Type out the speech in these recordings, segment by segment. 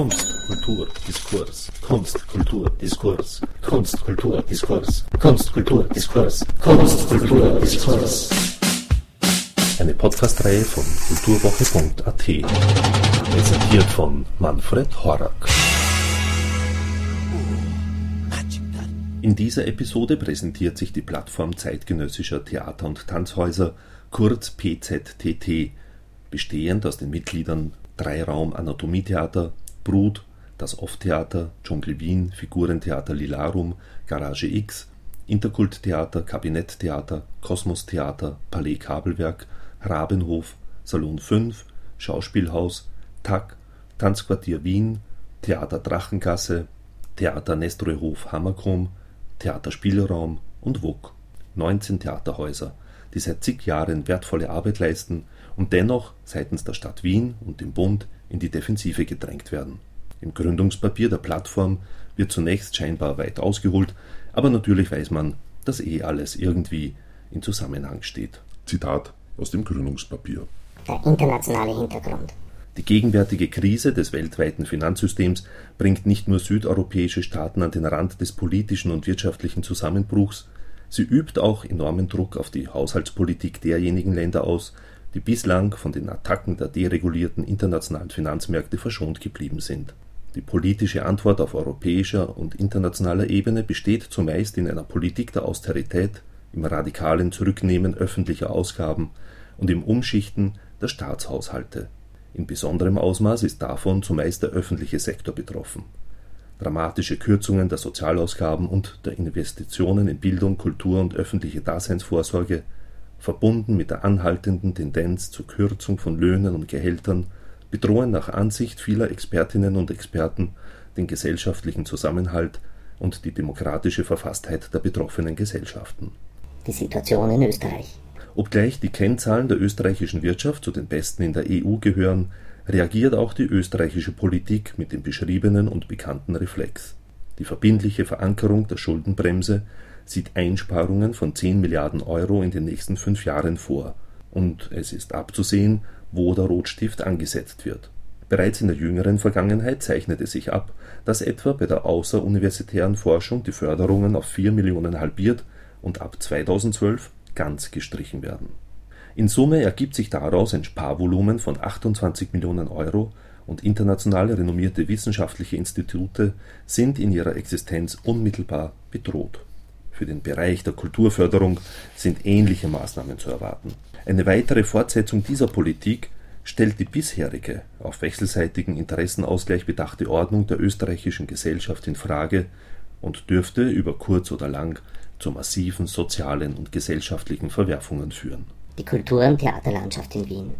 Kunst, Kultur, Diskurs. Kunst, Kultur, Diskurs. Kunst, Kultur, Diskurs. Kunst, Kultur, Diskurs. Kunst, Kultur, Diskurs. Eine Podcast-Reihe von kulturwoche.at. Präsentiert von Manfred Horak. In dieser Episode präsentiert sich die Plattform zeitgenössischer Theater- und Tanzhäuser, kurz PZTT, bestehend aus den Mitgliedern Dreiraum Anatomietheater, Brut, das Off-Theater, Dschungel Wien, Figurentheater Lilarum, Garage X, Interkulttheater, Kabinetttheater, Kosmos-Theater, Palais Kabelwerk, Rabenhof, Salon 5, Schauspielhaus, TAC, Tanzquartier Wien, Theater Drachengasse, Theater Nestroyhof Hammerkrumm, Theater Spielraum und WUK. 19 Theaterhäuser, die seit zig Jahren wertvolle Arbeit leisten und dennoch seitens der Stadt Wien und dem Bund in die Defensive gedrängt werden. Im Gründungspapier der Plattform wird zunächst scheinbar weit ausgeholt, aber natürlich weiß man, dass eh alles irgendwie in Zusammenhang steht. Zitat aus dem Gründungspapier. Der internationale Hintergrund. Die gegenwärtige Krise des weltweiten Finanzsystems bringt nicht nur südeuropäische Staaten an den Rand des politischen und wirtschaftlichen Zusammenbruchs, sie übt auch enormen Druck auf die Haushaltspolitik derjenigen Länder aus, die bislang von den Attacken der deregulierten internationalen Finanzmärkte verschont geblieben sind. Die politische Antwort auf europäischer und internationaler Ebene besteht zumeist in einer Politik der Austerität, im radikalen Zurücknehmen öffentlicher Ausgaben und im Umschichten der Staatshaushalte. In besonderem Ausmaß ist davon zumeist der öffentliche Sektor betroffen. Dramatische Kürzungen der Sozialausgaben und der Investitionen in Bildung, Kultur und öffentliche Daseinsvorsorge verbunden mit der anhaltenden Tendenz zur Kürzung von Löhnen und Gehältern, bedrohen nach Ansicht vieler Expertinnen und Experten den gesellschaftlichen Zusammenhalt und die demokratische Verfasstheit der betroffenen Gesellschaften. Die Situation in Österreich. Obgleich die Kennzahlen der österreichischen Wirtschaft zu den besten in der EU gehören, reagiert auch die österreichische Politik mit dem beschriebenen und bekannten Reflex. Die verbindliche Verankerung der Schuldenbremse sieht Einsparungen von 10 Milliarden Euro in den nächsten fünf Jahren vor, und es ist abzusehen, wo der Rotstift angesetzt wird. Bereits in der jüngeren Vergangenheit zeichnete sich ab, dass etwa bei der außeruniversitären Forschung die Förderungen auf 4 Millionen halbiert und ab 2012 ganz gestrichen werden. In Summe ergibt sich daraus ein Sparvolumen von 28 Millionen Euro und international renommierte wissenschaftliche Institute sind in ihrer Existenz unmittelbar bedroht. Für den Bereich der Kulturförderung sind ähnliche Maßnahmen zu erwarten. Eine weitere Fortsetzung dieser Politik stellt die bisherige, auf wechselseitigen Interessenausgleich bedachte Ordnung der österreichischen Gesellschaft in Frage und dürfte über kurz oder lang zu massiven sozialen und gesellschaftlichen Verwerfungen führen. Die Kultur- und Theaterlandschaft in Wien.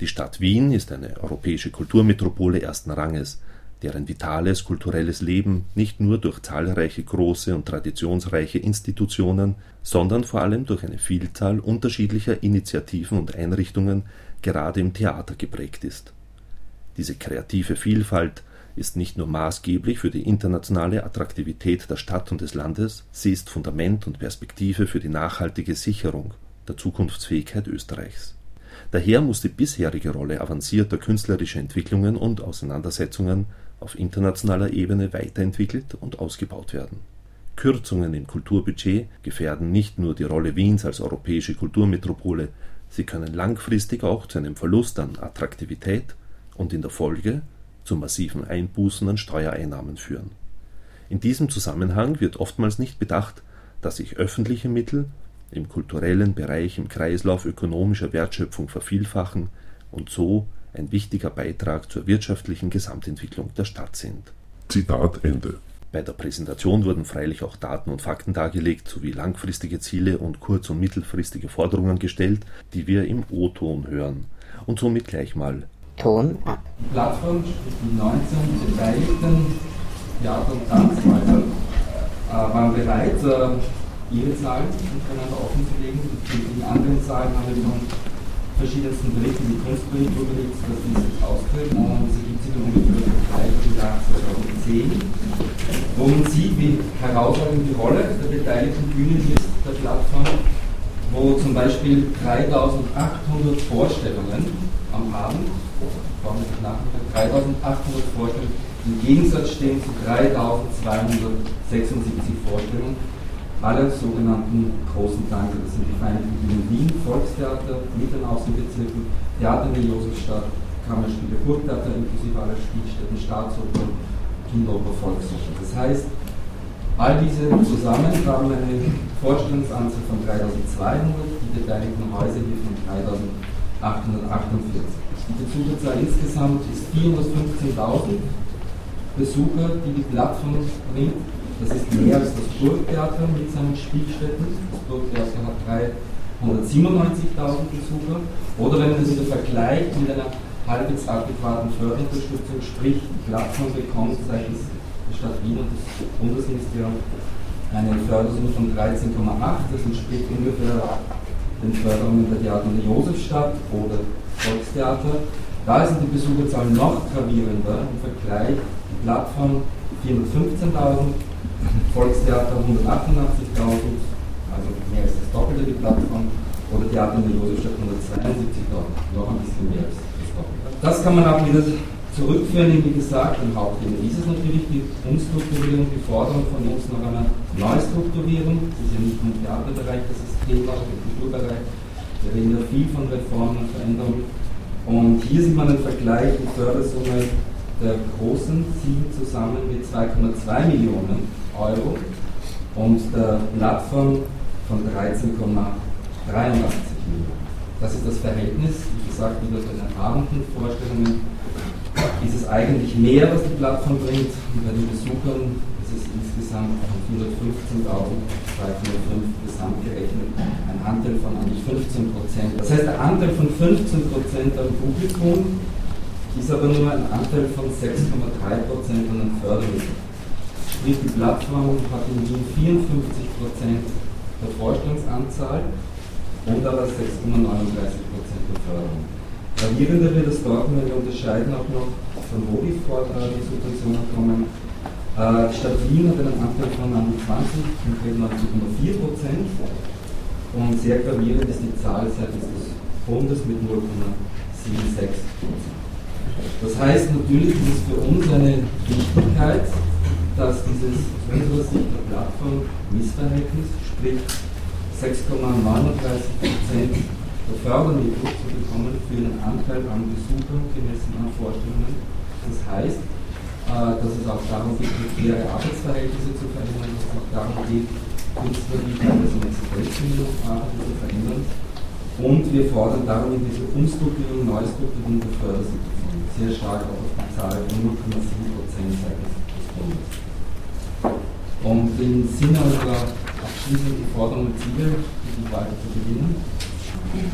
Die Stadt Wien ist eine europäische Kulturmetropole ersten Ranges deren vitales kulturelles Leben nicht nur durch zahlreiche große und traditionsreiche Institutionen, sondern vor allem durch eine Vielzahl unterschiedlicher Initiativen und Einrichtungen gerade im Theater geprägt ist. Diese kreative Vielfalt ist nicht nur maßgeblich für die internationale Attraktivität der Stadt und des Landes, sie ist Fundament und Perspektive für die nachhaltige Sicherung der Zukunftsfähigkeit Österreichs. Daher muss die bisherige Rolle avancierter künstlerischer Entwicklungen und Auseinandersetzungen auf internationaler Ebene weiterentwickelt und ausgebaut werden. Kürzungen im Kulturbudget gefährden nicht nur die Rolle Wiens als europäische Kulturmetropole, sie können langfristig auch zu einem Verlust an Attraktivität und in der Folge zu massiven Einbußen an Steuereinnahmen führen. In diesem Zusammenhang wird oftmals nicht bedacht, dass sich öffentliche Mittel im kulturellen Bereich im Kreislauf ökonomischer Wertschöpfung vervielfachen und so ein wichtiger Beitrag zur wirtschaftlichen Gesamtentwicklung der Stadt sind. Zitat Ende. Bei der Präsentation wurden freilich auch Daten und Fakten dargelegt sowie langfristige Ziele und kurz- und mittelfristige Forderungen gestellt, die wir im O-Ton hören. Und somit gleich mal Ton ab. Spricht die 19 beteiligten Theater- und Tanzhäuser äh, waren bereit, äh, ihre Zahlen miteinander offenzulegen. In anderen Zahlen haben wir schon verschiedensten Berichten, wie Kunstbericht überlegt, dass die sich ausdrücken und es ergibt sich ungefähr im Jahr 2010, wo man sieht, wie herausragend die Rolle der beteiligten Bühnen ist, der Plattform, wo zum Beispiel 3800 Vorstellungen am Abend, vormittag Nachmittag, 3800 Vorstellungen im Gegensatz stehen zu 3276 Vorstellungen aller sogenannten großen Tanker. Das sind die Vereinigten Wien, Volkstheater mit den Außenbezirken, Theater in der Josefstadt, Kammerspiele, Burgtheater inklusive aller Spielstätten, Staatsoper, Kinderoper, Volksoper. Das heißt, all diese zusammen haben eine Vorstellungsanzahl von 3200, die beteiligten Häuser hier von 3848. Die Besucherzahl insgesamt ist 415.000 Besucher, die die Plattform bringt. Das ist mehr als das Burgtheater mit seinen Spielstätten. Das Burgtheater hat 397.000 Besucher. Oder wenn man das wieder vergleicht mit einer halbwegs adäquaten Förderunterstützung, sprich Plattform bekommt seitens der Stadt Wien und des Bundesministeriums eine Fördersumme von 13,8. Das entspricht ungefähr den Förderungen der Theater in der Josefstadt oder Volkstheater. Da sind die Besucherzahlen noch gravierender im Vergleich. Die Plattform 415.000, Volkstheater 188.000, also mehr als das Doppelte die Plattform, oder Theater in der Josefstadt 172.000, noch ein bisschen mehr als das Doppelte. Das kann man auch wieder zurückführen, wie gesagt, im Hauptthema ist es natürlich die Umstrukturierung, die Forderung von uns nach einer Neustrukturierung. Das ist ja nicht nur im Theaterbereich, das ist Thema, im Kulturbereich. Wir reden ja viel von Reformen und Veränderungen. Und hier sieht man einen Vergleich die Fördersumme der großen sieben zusammen mit 2,2 Millionen Euro und der Plattform von 13,83 Millionen. Das ist das Verhältnis, wie gesagt, wieder bei den Abendvorstellungen ist es eigentlich mehr, was die Plattform bringt und bei den Besuchern ist es insgesamt von 415.000 205 gesamt gerechnet ein Anteil von eigentlich 15 Prozent. Das heißt, der Anteil von 15 Prozent am Publikum ist aber nur ein Anteil von 6,3 Prozent an den Fördermitteln. Sprich, die Plattform hat in Wien 54 Prozent der Vorstellungsanzahl und aber 6,39 Prozent der Förderung. Gravierender wird es dort, wenn wir unterscheiden auch noch, von wo die, die Subventionen kommen. Äh, die Stadt Wien hat einen Anteil von 20, konkret 19,4 Prozent. Und sehr gravierend ist die Zahl seitens des Bundes mit 0,76 Prozent. Das heißt, natürlich ist es für uns eine Wichtigkeit, dass dieses aus unserer Sicht der Plattform Missverhältnis, sprich 6,39 Prozent der Fördermittel zu bekommen für den Anteil an Besuchern gemessen an Vorstellungen. Das heißt, äh, dass es auch darum geht, faire Arbeitsverhältnisse zu verändern, dass es auch darum geht, Künstler, die teilweise in Existenzminimum arbeiten, zu verändern. Und wir fordern darum in diese Umstrukturierung, Neustrukturierung der Fördersituation sehr stark auf die Zahl von 0,7 Prozent seitens Und im Sinne unserer abschließenden Forderungen und Ziele, die weiter zu gewinnen,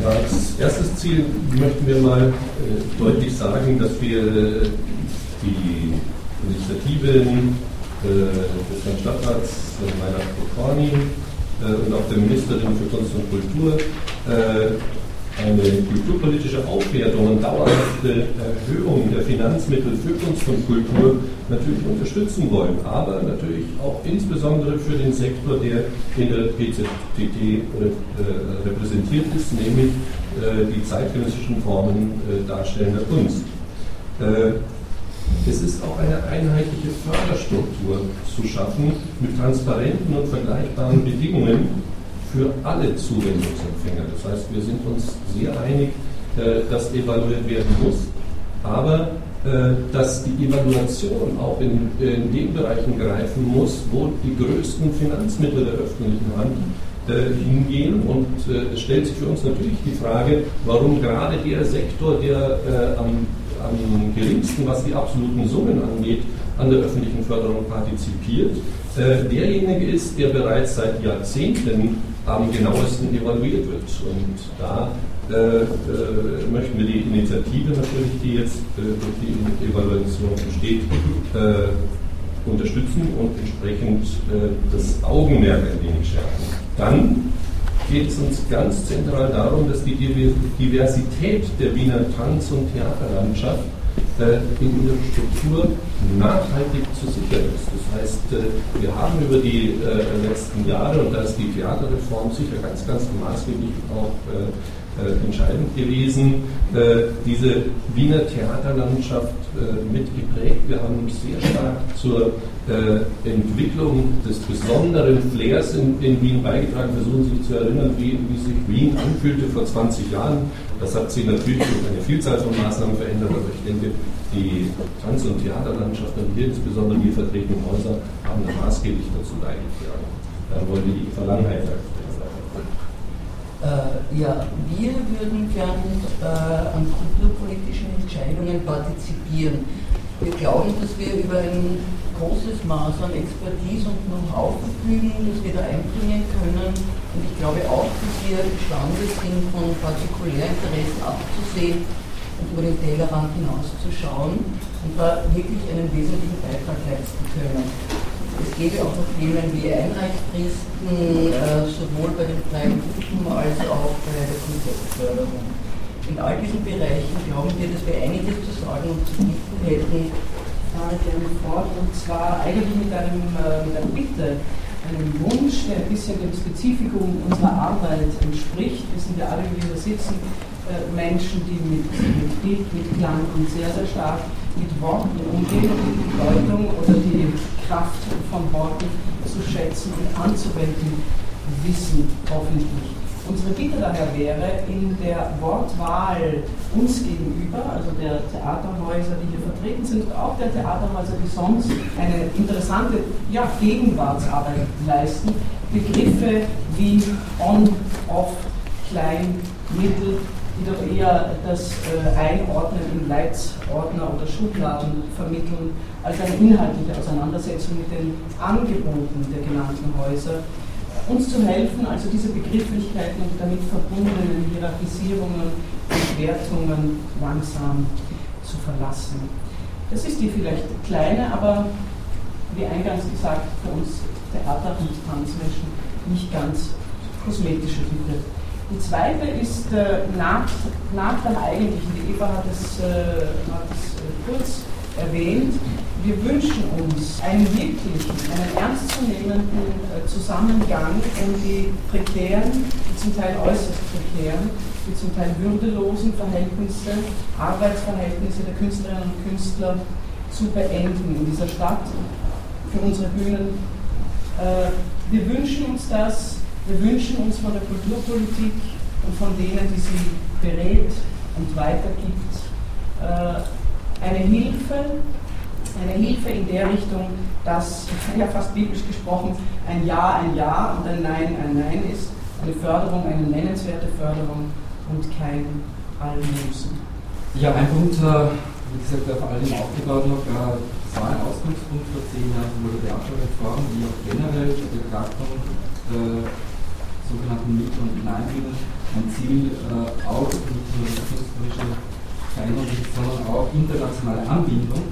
ja, als erstes Ziel möchten wir mal äh, deutlich sagen, dass wir äh, die Initiativen äh, des Herrn Stadtrats äh, Meiner Pokorny äh, und auch der Ministerin für Kunst und Kultur äh, eine kulturpolitische Aufwertung und dauerhafte Erhöhung der Finanzmittel für Kunst und Kultur natürlich unterstützen wollen, aber natürlich auch insbesondere für den Sektor, der in der PZTT äh, repräsentiert ist, nämlich äh, die zeitgenössischen Formen äh, darstellender Kunst. Es ist auch eine einheitliche Förderstruktur zu schaffen mit transparenten und vergleichbaren Bedingungen für alle Zuwendungsempfänger. Das heißt, wir sind uns sehr einig, äh, dass evaluiert werden muss, aber äh, dass die Evaluation auch in, in den Bereichen greifen muss, wo die größten Finanzmittel der öffentlichen Hand äh, hingehen. Und es stellt sich für uns natürlich die Frage, warum gerade der Sektor, der am, am geringsten, was die absoluten Summen angeht, an der öffentlichen Förderung partizipiert, derjenige ist, der bereits seit Jahrzehnten am genauesten evaluiert wird. Und da äh, äh, möchten wir die Initiative natürlich, die jetzt äh, durch die Evaluation entsteht, äh, unterstützen und entsprechend äh, das Augenmerk ein wenig schärfen. Dann geht es uns ganz zentral darum, dass die Diversität der Wiener Tanz- und Theaterlandschaft äh, in ihrer Struktur nachhaltig zu sichern ist. Das heißt, äh, wir haben über die äh, letzten Jahre, und da ist die Theaterreform sicher ganz, ganz maßgeblich auch entscheidend gewesen, diese Wiener Theaterlandschaft mitgeprägt. Wir haben sehr stark zur Entwicklung des besonderen Flairs in, in, Wien beigetragen. Versuchen Sie sich zu erinnern, wie, wie sich Wien anfühlte vor 20 Jahren. Das hat sich natürlich durch eine Vielzahl von Maßnahmen verändert, aber ich denke, die Tanz- und Theaterlandschaft und hier insbesondere die vertretenen Häuser haben da maßgeblich dazu beigetragen. Da wollte die Verlangenheit äh, ja, wir würden gern äh, an kulturpolitischen Entscheidungen partizipieren. Wir glauben, dass wir über ein großes Maß an Expertise und Know-how verfügen, das wir da einbringen können. Und ich glaube auch, dass wir imstande sind, von Partikularinteressen abzusehen und über den Tellerrand hinauszuschauen und da wirklich einen wesentlichen Beitrag leisten können. Es gäbe auch noch Themen wie Einreichfristen, äh, sowohl bei den freien Gruppen als auch bei der Konzeptförderung. In all diesen Bereichen glauben wir, dass wir einiges zu sagen und zu bieten hätten. Fahre gerne fort und zwar eigentlich mit einem, äh, mit einer Bitte, einem Wunsch, der ein bisschen dem Spezifikum unserer Arbeit entspricht. Wir sind ja alle, wie wir sitzen, äh, Menschen, die mit, mit Bild, mit Klang und sehr, sehr stark mit Worten umgehen und die Bedeutung oder die Kraft von Worten zu schätzen und anzuwenden wissen, hoffentlich. Unsere Bitte daher wäre, in der Wortwahl uns gegenüber, also der Theaterhäuser, die hier vertreten sind, und auch der Theaterhäuser, die sonst eine interessante ja, Gegenwartsarbeit leisten, Begriffe wie on, off, klein, mittel, die doch eher das äh, Einordnen in Leitsordner oder Schubladen vermitteln, als eine inhaltliche Auseinandersetzung mit den Angeboten der genannten Häuser, uns zu helfen, also diese Begrifflichkeiten und damit verbundenen Hierarchisierungen und Wertungen langsam zu verlassen. Das ist die vielleicht kleine, aber wie eingangs gesagt, für uns Theater- und Tanzmenschen nicht ganz kosmetische Bitte. Die zweite ist äh, nach, nach der eigentlichen, die Eva hat es, äh, hat es äh, kurz erwähnt, wir wünschen uns einen wirklichen, einen ernstzunehmenden äh, Zusammengang um die prekären, die zum Teil äußerst prekären, die zum Teil würdelosen Verhältnisse, Arbeitsverhältnisse der Künstlerinnen und Künstler zu beenden in dieser Stadt, für unsere Bühnen. Äh, wir wünschen uns das wir wünschen uns von der Kulturpolitik und von denen, die sie berät und weitergibt, äh, eine Hilfe, eine Hilfe in der Richtung, dass, ja fast biblisch gesprochen, ein Ja ein Ja und ein Nein ein Nein ist, eine Förderung, eine nennenswerte Förderung und kein Allmösen. Ja, ein Punkt, äh, wie gesagt, der vor allem aufgebaut noch, äh, war ein Ausgangspunkt vor zehn Jahren von der Theaterreform, die auch generell die Betrachtung äh, sogenannten Mikro- und Kleinbühnen ein Ziel äh, auch nicht nur künstlerische Veränderung, sondern auch internationale Anbindung.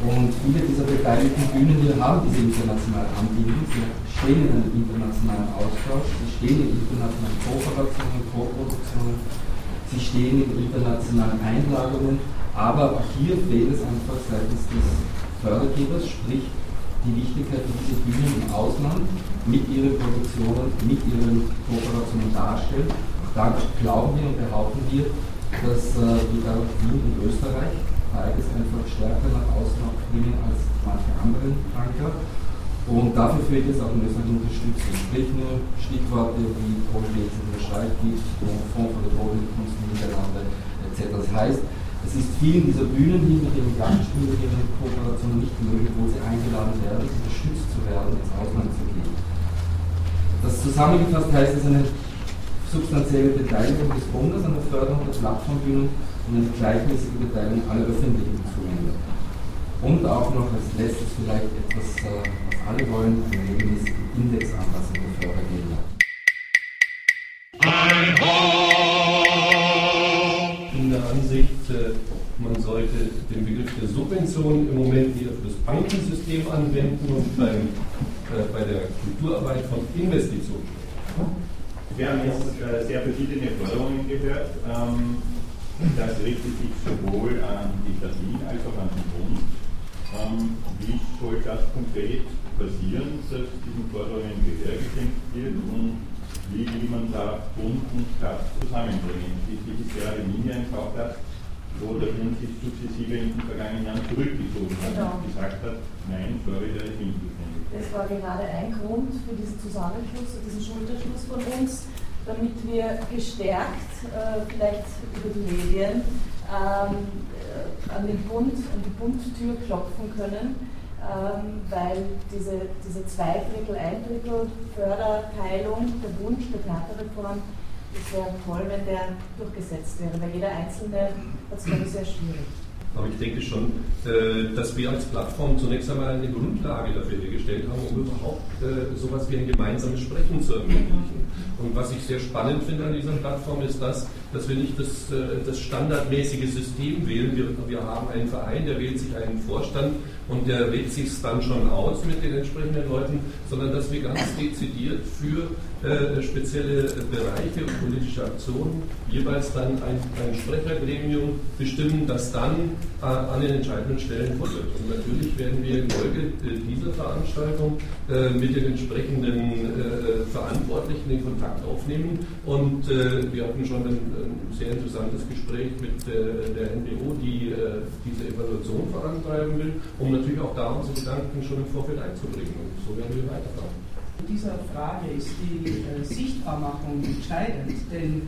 Und viele dieser beteiligten Bühnen hier haben diese internationale Anbindung. Sie stehen in einem internationalen Austausch, sie stehen in internationalen Kooperationen, Co-Produktionen, sie stehen in internationalen Einladungen, aber auch hier fehlt es einfach seitens des Fördergebers, sprich die Wichtigkeit für diese Bühnen im Ausland mit ihren Produktionen, mit ihren Kooperationen darstellt. Da glauben wir und behaupten wir, dass äh, wir Wien und Österreich beides einfach stärker nach außen bringen als manche anderen Anker. Und dafür fehlt es auch in Österreich Unterstützung. Sprich nur Stichworte wie Kohlwesen in der Schweiz gibt, Fonds für die Bodenkunst in Niederlande etc. Das heißt, es ist vielen dieser Bühnen hier mit ihren Gastspielen, mit ihren Kooperationen nicht möglich, wo sie eingeladen werden, unterstützt zu werden, ins Ausland zu gehen. Das zusammengefasst heißt es eine substanzielle Beteiligung des Bundes an der Förderung der Plattformbühnen und eine gleichmäßige Beteiligung aller öffentlichen Instrumente. Und auch noch als letztes vielleicht etwas, äh, was alle wollen, eine regelmäßige Indexanpassung der Fördergelder. In der Ansicht, äh, man sollte den Begriff der Subvention im Moment eher für das Bankensystem anwenden und beim, äh, bei der Kulturarbeit von Investitionen sprechen. Wir haben jetzt äh, sehr verschiedene Forderungen gehört. Ähm, das richtet sich sowohl an die Wien als auch an den Bund. Ähm, wie soll das konkret passieren, dass diesen Forderungen Gehör geschenkt wird und wie will man da Bund und Stadt zusammenbringen? Ist gerade Wien ein Schauplatz, wo der Bund sich sukzessive in den vergangenen Jahren zurückgezogen hat Genau. und gesagt hat, nein, Florida ist Wien zuständig. Das war gerade ein Grund für diesen Zusammenschluss, für diesen Schulterschluss von uns, damit wir gestärkt, äh, vielleicht über die Medien, ähm, äh, an den Bund, an die Bundtür klopfen können, ähm, weil diese, diese zwei Drittel, ein Drittel Förderteilung, der Wunsch der Theaterreform, das wäre toll, wenn der durchgesetzt wäre, weil jeder Einzelne hat es, glaube ich, sehr schwierig. Aber ich denke schon, äh, dass wir als Plattform zunächst einmal eine Grundlage dafür hergestellt haben, um überhaupt äh, sowas wie ein gemeinsames Sprechen zu ermöglichen. Und was ich sehr spannend finde an dieser Plattform ist das, dass wir nicht das, äh, das standardmäßige System wählen. Wir, wir haben einen Verein, der wählt sich einen Vorstand und der wählt sich dann schon aus mit den entsprechenden Leuten, sondern dass wir ganz dezidiert für äh, spezielle Bereiche und politische Aktionen jeweils dann ein, ein Sprechergremium bestimmen, das dann äh, an den entscheidenden Stellen folgt. Und natürlich werden wir in Folge äh, dieser Veranstaltung äh, mit den entsprechenden äh, Verantwortlichen den Kontakt aufnehmen. Und wir hatten schon ein, ein sehr interessantes Gespräch mit äh, der NBO, die äh, diese Evaluation vorantreiben will, um natürlich auch da unsere Gedanken schon im Vorfeld einzubringen. Und so werden wir weiterfahren. In dieser Frage ist die äh, Sichtbarmachung entscheidend, denn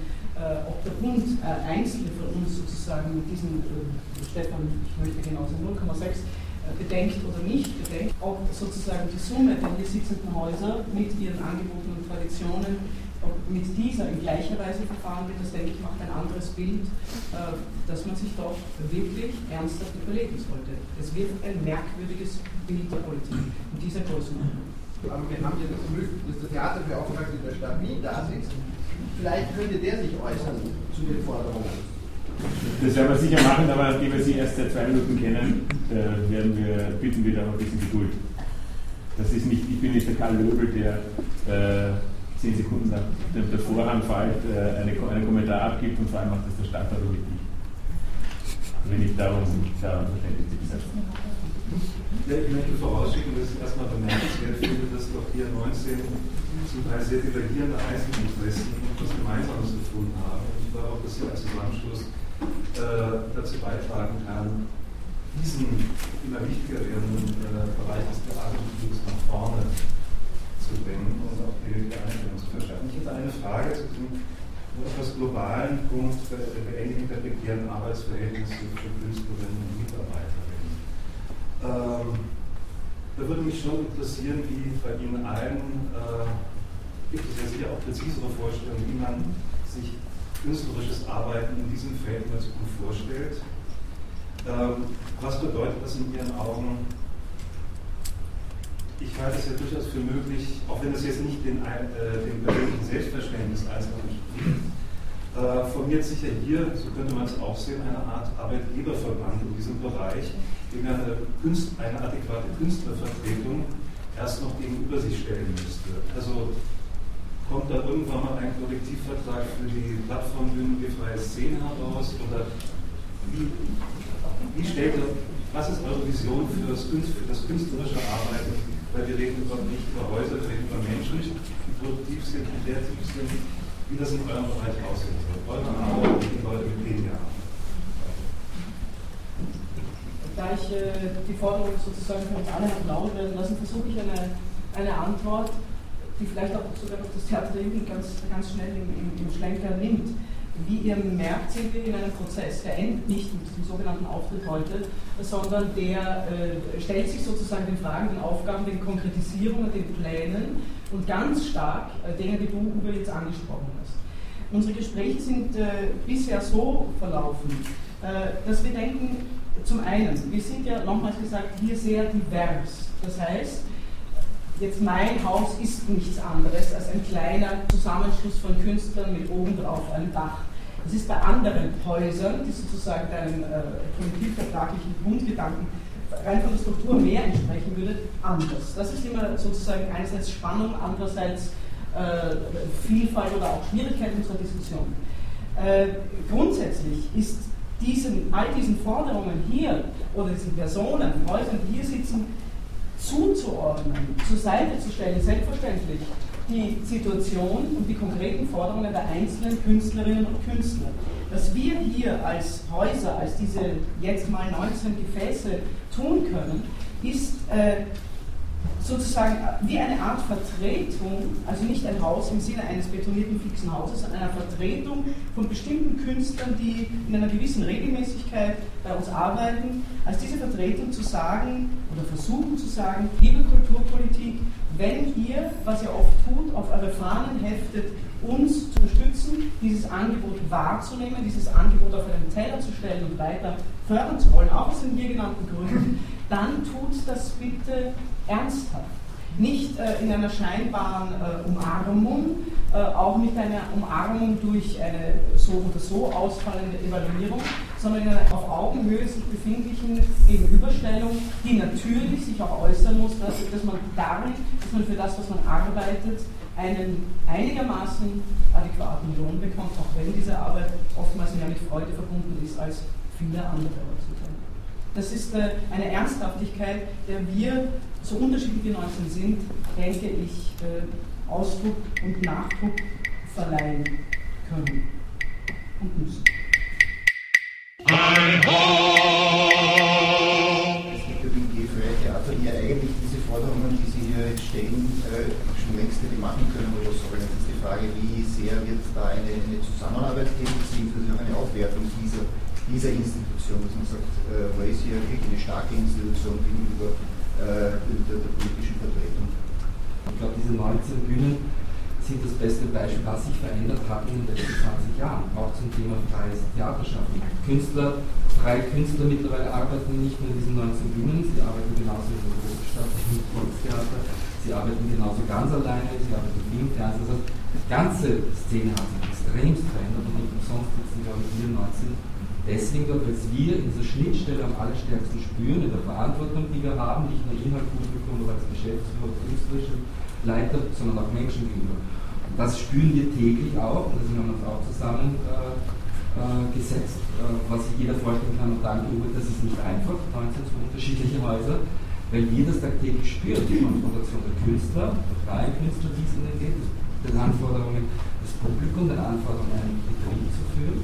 ob der Bund Einzelne von uns sozusagen mit diesen, äh, Stefan, ich möchte genauso 0,6 äh, bedenkt oder nicht bedenkt, ob sozusagen die Summe der hier sitzenden Häuser mit ihren Angeboten und Traditionen, mit dieser in gleicher Weise verfahren wird, das denke ich macht ein anderes Bild, äh, dass man sich doch wirklich ernsthaft überlegen sollte. Es wird ein merkwürdiges Bild der Politik in dieser Größenordnung. Aber wir haben ja das Glück, dass der Theaterbeauftragte der Stadt Wien da sitzt. Vielleicht könnte der sich äußern zu den Forderungen. Das werden wir sicher machen, aber nachdem wir Sie erst seit zwei Minuten kennen, werden wir, bitten wir da noch ein bisschen Geduld. Das ist nicht, ich bin nicht der Karl Löbel, der äh, zehn Sekunden nach dem der Vorhang fällt, äh, eine, einen Kommentar abgibt und vor allem macht das der Stadtrat und nicht ich. Wenn ich darum, daran verständlich bin. Ja, ich möchte vorausschicken, dass ich erstmal bemerkenswert finde, dass doch hier 19 zum Teil sehr divergierende Einzelinteressen etwas Gemeinsames gefunden haben. Und ich glaube auch, dass hier ein Zusammenschluss äh, dazu beitragen kann, diesen immer wichtiger werdenden äh, Bereich des Theaterbetriebs nach vorne zu bringen und auch die Anerkennung zu verschaffen. Ich hätte eine Frage zu diesem etwas globalen Punkt der Beendigung der prekären Arbeitsverhältnisse für Künstlerinnen und Mitarbeiterinnen. Ähm, da würde mich schon interessieren, wie bei Ihnen allen äh, gibt es ja sicher auch präzisere Vorstellungen, wie man sich künstlerisches Arbeiten in diesem Feld in der Zukunft vorstellt. Ähm, was bedeutet das in Ihren Augen? Ich halte es ja durchaus für möglich, auch wenn das jetzt nicht den, äh, dem persönlichen Selbstverständnis Einzelner entspricht, äh, formiert sich ja hier, so könnte man es auch sehen, eine Art Arbeitgeberverband in diesem Bereich, dem eine, Künst, eine adäquate Künstlervertretung erst noch gegenüber sich stellen müsste. Also kommt da irgendwann mal ein Kollektivvertrag für die Plattformbühne wie freie Szene heraus? Oder wie, wie stellt ihr, was ist eure Vision für das, für das künstlerische Arbeiten? Weil wir reden über, nicht über Häuser, wir reden über Menschen, die produktiv sind, die kreativ sind, wie das in eurem Bereich aussehen soll. Eure Arbeit und die Leute, mit denen ihr arbeitet. Da ich äh, die Forderung sozusagen von uns alle haben laut werden lassen, versuche ich eine, eine Antwort, die vielleicht auch sogar noch das Theater der ganz, ganz schnell im, im, im Schlenker nimmt. Wie ihr merkt, sind wir in einem Prozess, der endet nicht mit dem sogenannten Auftritt heute, sondern der äh, stellt sich sozusagen den Fragen, den Aufgaben, den Konkretisierungen, den Plänen und ganz stark äh, Dinge, die du, Uwe, jetzt angesprochen hast. Unsere Gespräche sind äh, bisher so verlaufen, äh, dass wir denken, zum einen, wir sind ja nochmals gesagt hier sehr divers. Das heißt, jetzt mein Haus ist nichts anderes als ein kleiner Zusammenschluss von Künstlern mit obendrauf einem Dach. Das ist bei anderen Häusern, die sozusagen deinem äh, kollektivvertraglichen Grundgedanken rein von der Struktur mehr entsprechen würde, anders. Das ist immer sozusagen einerseits Spannung, andererseits äh, Vielfalt oder auch Schwierigkeit unserer Diskussion. Äh, grundsätzlich ist diesen, all diesen Forderungen hier oder diesen Personen, Häusern, die hier sitzen, zuzuordnen, zur Seite zu stellen, selbstverständlich die Situation und die konkreten Forderungen der einzelnen Künstlerinnen und Künstler. Was wir hier als Häuser, als diese jetzt mal 19 Gefäße tun können, ist äh, sozusagen wie eine Art Vertretung, also nicht ein Haus im Sinne eines betonierten fixen Hauses, sondern eine Vertretung von bestimmten Künstlern, die in einer gewissen Regelmäßigkeit bei uns arbeiten, als diese Vertretung zu sagen oder versuchen zu sagen, liebe Kulturpolitik, wenn ihr, was ihr oft tut, auf eure Fahnen heftet, uns zu unterstützen, dieses Angebot wahrzunehmen, dieses Angebot auf einen Teller zu stellen und weiter fördern zu wollen, auch aus den hier genannten Gründen, dann tut das bitte ernsthaft. Nicht äh, in einer scheinbaren äh, Umarmung, äh, auch nicht einer Umarmung durch eine so oder so ausfallende Evaluierung, sondern in einer auf Augenhöhe sich befindlichen Gegenüberstellung, die natürlich sich auch äußern muss, dass, dass man darin, dass man für das, was man arbeitet, einen einigermaßen adäquaten Lohn bekommt, auch wenn diese Arbeit oftmals mehr mit Freude verbunden ist als viele andere heutzutage. Das ist äh, eine Ernsthaftigkeit, der wir, so unterschiedlich wir 19 sind, denke ich, äh, Ausdruck und Nachdruck verleihen können und müssen. Es gibt ja die G-freie Theater, die ja eigentlich diese Forderungen, die Sie hier stellen, äh, schon längst hätte machen können oder sollen. Jetzt ist die Frage, wie sehr wird da eine, eine Zusammenarbeit geben, beziehungsweise auch eine Aufwertung dieser dieser Institution, dass man sagt, äh, man ist hier wirklich eine starke Institution gegenüber äh, der, der, politischen Vertretung. Ich glaube, diese 19 Bühnen sind das beste Beispiel, was sich verändert hat in den letzten 20 Jahren, auch zum Thema freies Theaterschaffen. Künstler, freie Künstler mittlerweile arbeiten nicht nur in diesen 19 Bühnen, sie arbeiten genauso in der Großstadt, im Volkstheater, sie arbeiten genauso ganz alleine, sie arbeiten im Film, Fernsehen. Also die ganze Szene hat sich extremst verändert und umsonst sitzen, glaube ich, hier 19 Deswegen, weil wir in dieser Schnittstelle am allerstärksten spüren, in der Verantwortung, die wir haben, nicht nur Inhaltpublikum oder als Geschäftsführer künstlerische Leiter, sondern auch Menschen gegenüber. Und das spüren wir täglich auch, und deswegen haben wir uns auch zusammengesetzt, äh, äh, was sich jeder vorstellen kann und sagen, das ist nicht einfach, 19 so unterschiedliche Häuser, weil wir das tagtäglich spüren, die Konfrontation der Künstler, der freien Künstler, die es ihnen geht, den Anforderungen des Publikums, den Anforderungen, einen Betrieb zu führen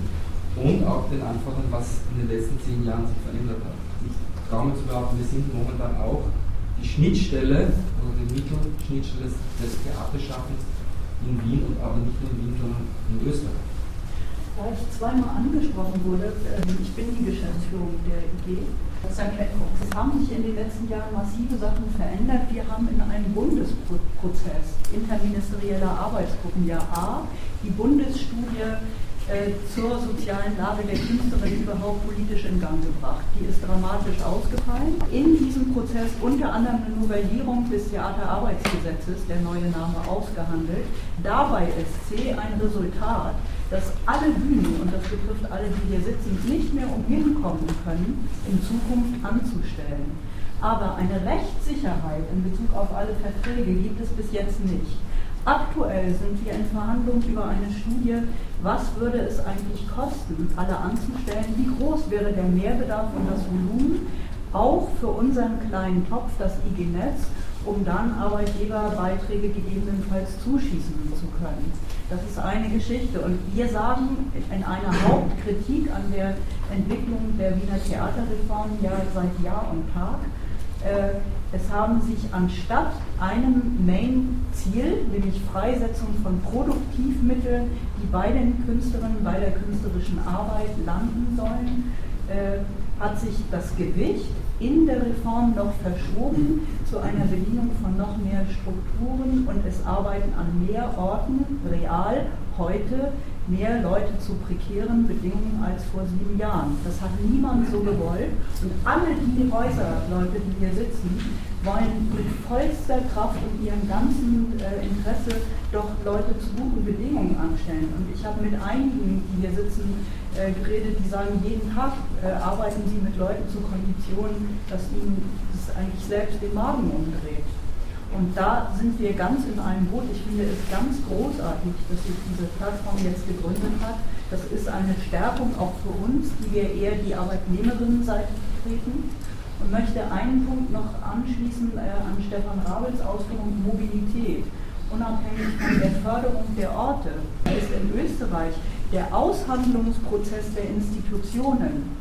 und auch den Anforderungen, was in den letzten zehn Jahren sich verändert hat. Ich traue mir zu behaupten, wir sind momentan auch die Schnittstelle oder die Mittelschnittstelle des Theaterschaffens in Wien und aber nicht nur in Wien, sondern in Österreich. Da ich zweimal angesprochen wurde, ähm, ich bin die Geschäftsführung der IG. Es haben sich in den letzten Jahren massive Sachen verändert. Wir haben in einem Bundesprozess interministerieller Arbeitsgruppen ja A, die Bundesstudie äh, zur sozialen Lage der Künstlerin überhaupt politisch in Gang gebracht. Die ist dramatisch ausgefallen. In diesem Prozess unter anderem eine Novellierung des Theaterarbeitsgesetzes, der neue Name, ausgehandelt. Dabei ist C ein Resultat, dass alle Bühnen, und das betrifft alle, die hier sitzen, nicht mehr umhin kommen können, in Zukunft anzustellen. Aber eine Rechtssicherheit in Bezug auf alle Verträge gibt es bis jetzt nicht. Aktuell sind wir in Verhandlungen über eine Studie, was würde es eigentlich kosten, alle anzustellen, wie groß wäre der Mehrbedarf und das Volumen, auch für unseren kleinen Topf, das IG-Netz, um dann Arbeitgeberbeiträge gegebenenfalls zuschießen zu können. Das ist eine Geschichte. Und wir sagen in einer Hauptkritik an der Entwicklung der Wiener Theaterreform ja seit Jahr und Tag, äh, es haben sich anstatt einem Main-Ziel, nämlich Freisetzung von Produktivmitteln, die bei den Künstlerinnen, bei der künstlerischen Arbeit landen sollen, äh, hat sich das Gewicht in der Reform noch verschoben zu einer Bedienung von noch mehr Strukturen und es arbeiten an mehr Orten real heute mehr Leute zu prekären Bedingungen als vor sieben Jahren. Das hat niemand so gewollt. Und alle die Häuserleute, die hier sitzen, wollen mit vollster Kraft und ihrem ganzen äh, Interesse doch Leute zu guten Bedingungen anstellen. Und ich habe mit einigen, die hier sitzen, äh, geredet, die sagen, jeden Tag äh, arbeiten sie mit Leuten zu Konditionen, dass ihnen das eigentlich selbst den Magen umdreht. Und da sind wir ganz in einem Boot. Ich finde es ganz großartig, dass sich diese Plattform jetzt gegründet hat. Das ist eine Stärkung auch für uns, die wir eher die Arbeitnehmerinnenseite vertreten. Und möchte einen Punkt noch anschließen äh, an Stefan Rabels Ausführung Mobilität. Unabhängig von der Förderung der Orte ist in Österreich der Aushandlungsprozess der Institutionen,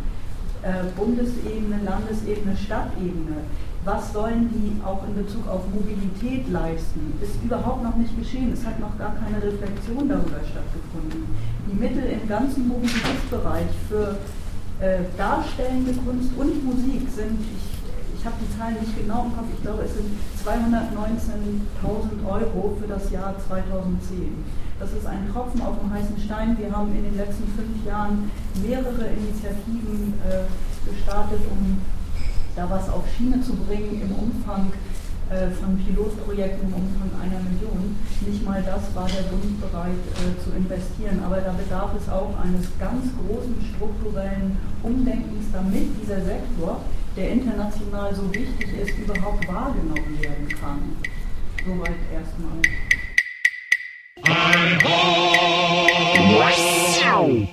äh, Bundesebene, Landesebene, Stadtebene, was sollen die auch in Bezug auf Mobilität leisten, ist überhaupt noch nicht geschehen. Es hat noch gar keine Reflexion darüber stattgefunden. Die Mittel im ganzen Mobilitätsbereich für äh, darstellende Kunst und Musik sind, ich, ich habe die Zahlen nicht genau im Kopf, ich glaube es sind 219.000 Euro für das Jahr 2010. Das ist ein Tropfen auf dem heißen Stein. Wir haben in den letzten fünf Jahren mehrere Initiativen äh, gestartet, um da was auf Schiene zu bringen im Umfang äh, von Pilotprojekten im Umfang einer Million. Nicht mal das war der Bund bereit äh, zu investieren, aber da bedarf es auch eines ganz großen strukturellen Umdenkens, damit dieser Sektor, der international so wichtig ist, überhaupt wahrgenommen werden kann. Soweit erstmal.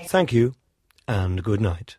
Thank you and good night.